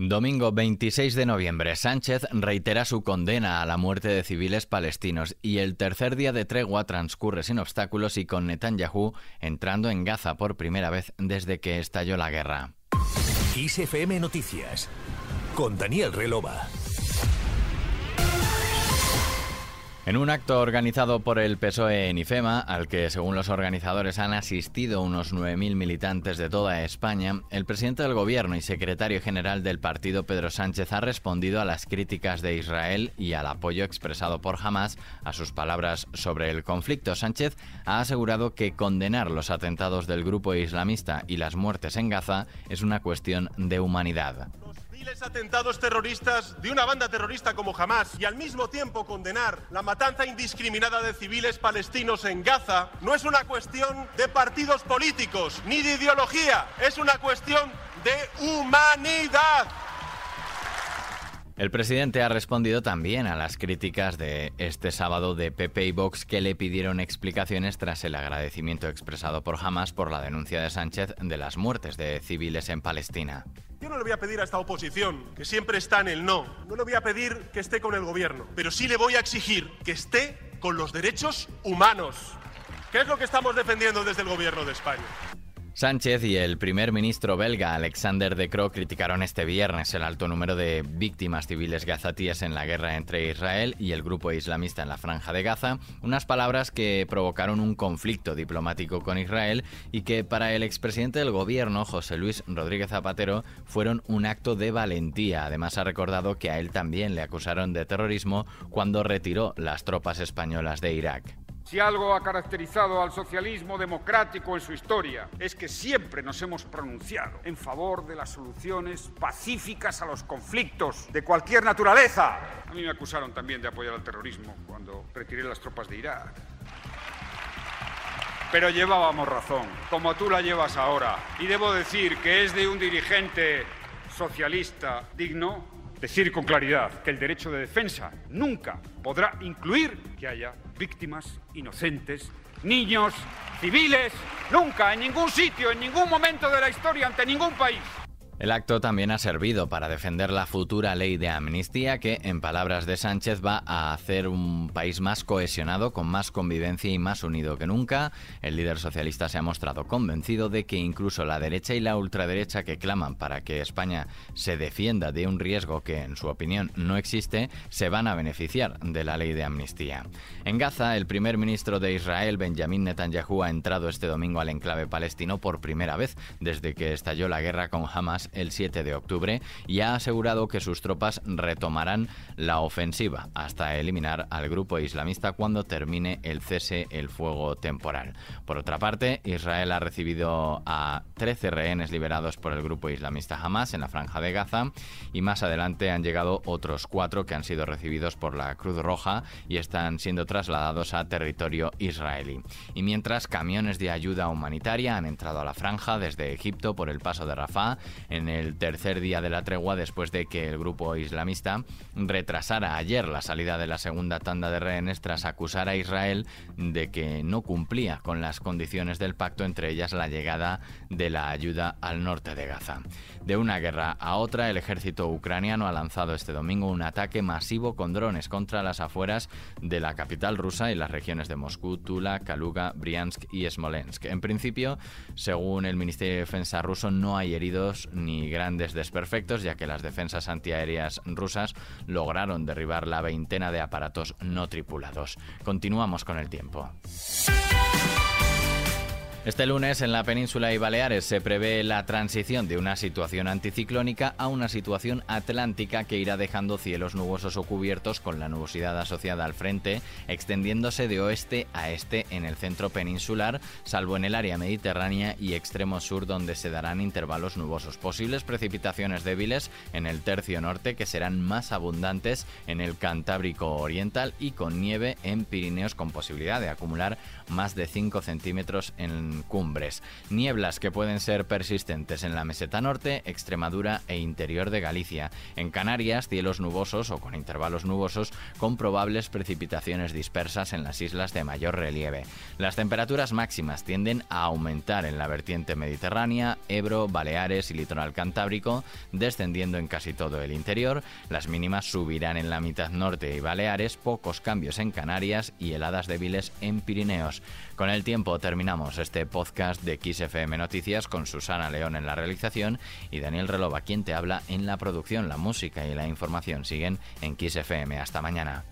Domingo 26 de noviembre, Sánchez reitera su condena a la muerte de civiles palestinos y el tercer día de tregua transcurre sin obstáculos y con Netanyahu entrando en Gaza por primera vez desde que estalló la guerra. Noticias con Daniel Relova. En un acto organizado por el PSOE en IFEMA, al que según los organizadores han asistido unos 9.000 militantes de toda España, el presidente del gobierno y secretario general del partido Pedro Sánchez ha respondido a las críticas de Israel y al apoyo expresado por Hamas a sus palabras sobre el conflicto. Sánchez ha asegurado que condenar los atentados del grupo islamista y las muertes en Gaza es una cuestión de humanidad atentados terroristas de una banda terrorista como Hamas y al mismo tiempo condenar la matanza indiscriminada de civiles palestinos en Gaza no es una cuestión de partidos políticos ni de ideología, es una cuestión de humanidad. El presidente ha respondido también a las críticas de este sábado de PP y Vox que le pidieron explicaciones tras el agradecimiento expresado por Hamas por la denuncia de Sánchez de las muertes de civiles en Palestina. Yo no le voy a pedir a esta oposición, que siempre está en el no, no le voy a pedir que esté con el gobierno, pero sí le voy a exigir que esté con los derechos humanos, que es lo que estamos defendiendo desde el gobierno de España. Sánchez y el primer ministro belga Alexander De Croo criticaron este viernes el alto número de víctimas civiles gazatíes en la guerra entre Israel y el grupo islamista en la franja de Gaza, unas palabras que provocaron un conflicto diplomático con Israel y que para el expresidente del gobierno, José Luis Rodríguez Zapatero, fueron un acto de valentía. Además ha recordado que a él también le acusaron de terrorismo cuando retiró las tropas españolas de Irak. Si algo ha caracterizado al socialismo democrático en su historia es que siempre nos hemos pronunciado en favor de las soluciones pacíficas a los conflictos de cualquier naturaleza. A mí me acusaron también de apoyar al terrorismo cuando retiré las tropas de Irak. Pero llevábamos razón, como tú la llevas ahora. Y debo decir que es de un dirigente socialista digno decir con claridad que el derecho de defensa nunca podrá incluir que haya víctimas inocentes, niños, civiles, nunca, en ningún sitio, en ningún momento de la historia, ante ningún país. El acto también ha servido para defender la futura ley de amnistía que, en palabras de Sánchez, va a hacer un país más cohesionado, con más convivencia y más unido que nunca. El líder socialista se ha mostrado convencido de que incluso la derecha y la ultraderecha que claman para que España se defienda de un riesgo que, en su opinión, no existe, se van a beneficiar de la ley de amnistía. En Gaza, el primer ministro de Israel, Benjamin Netanyahu, ha entrado este domingo al enclave palestino por primera vez desde que estalló la guerra con Hamas el 7 de octubre y ha asegurado que sus tropas retomarán la ofensiva hasta eliminar al grupo islamista cuando termine el cese el fuego temporal. Por otra parte, Israel ha recibido a 13 rehenes liberados por el grupo islamista Hamas en la franja de Gaza y más adelante han llegado otros cuatro que han sido recibidos por la Cruz Roja y están siendo trasladados a territorio israelí. Y mientras camiones de ayuda humanitaria han entrado a la franja desde Egipto por el paso de Rafah, el tercer día de la tregua después de que el grupo islamista retrasara ayer la salida de la segunda tanda de rehenes tras acusar a Israel de que no cumplía con las condiciones del pacto, entre ellas la llegada de la ayuda al norte de Gaza. De una guerra a otra, el ejército ucraniano ha lanzado este domingo un ataque masivo con drones contra las afueras de la capital rusa y las regiones de Moscú, Tula, Kaluga, Briansk y Smolensk. En principio, según el Ministerio de Defensa ruso, no hay heridos ni grandes desperfectos, ya que las defensas antiaéreas rusas lograron derribar la veintena de aparatos no tripulados. Continuamos con el tiempo. Este lunes en la península y Baleares se prevé la transición de una situación anticiclónica a una situación atlántica que irá dejando cielos nubosos o cubiertos con la nubosidad asociada al frente, extendiéndose de oeste a este en el centro peninsular, salvo en el área mediterránea y extremo sur donde se darán intervalos nubosos. Posibles precipitaciones débiles en el tercio norte que serán más abundantes en el Cantábrico Oriental y con nieve en Pirineos con posibilidad de acumular más de 5 centímetros en cumbres. Nieblas que pueden ser persistentes en la meseta norte, Extremadura e interior de Galicia. En Canarias, cielos nubosos o con intervalos nubosos con probables precipitaciones dispersas en las islas de mayor relieve. Las temperaturas máximas tienden a aumentar en la vertiente mediterránea, Ebro, Baleares y litoral cantábrico, descendiendo en casi todo el interior. Las mínimas subirán en la mitad norte y Baleares, pocos cambios en Canarias y heladas débiles en Pirineos. Con el tiempo terminamos este podcast de XFM Noticias con Susana León en la realización y Daniel Relova quien te habla en la producción. La música y la información siguen en XFM. Hasta mañana.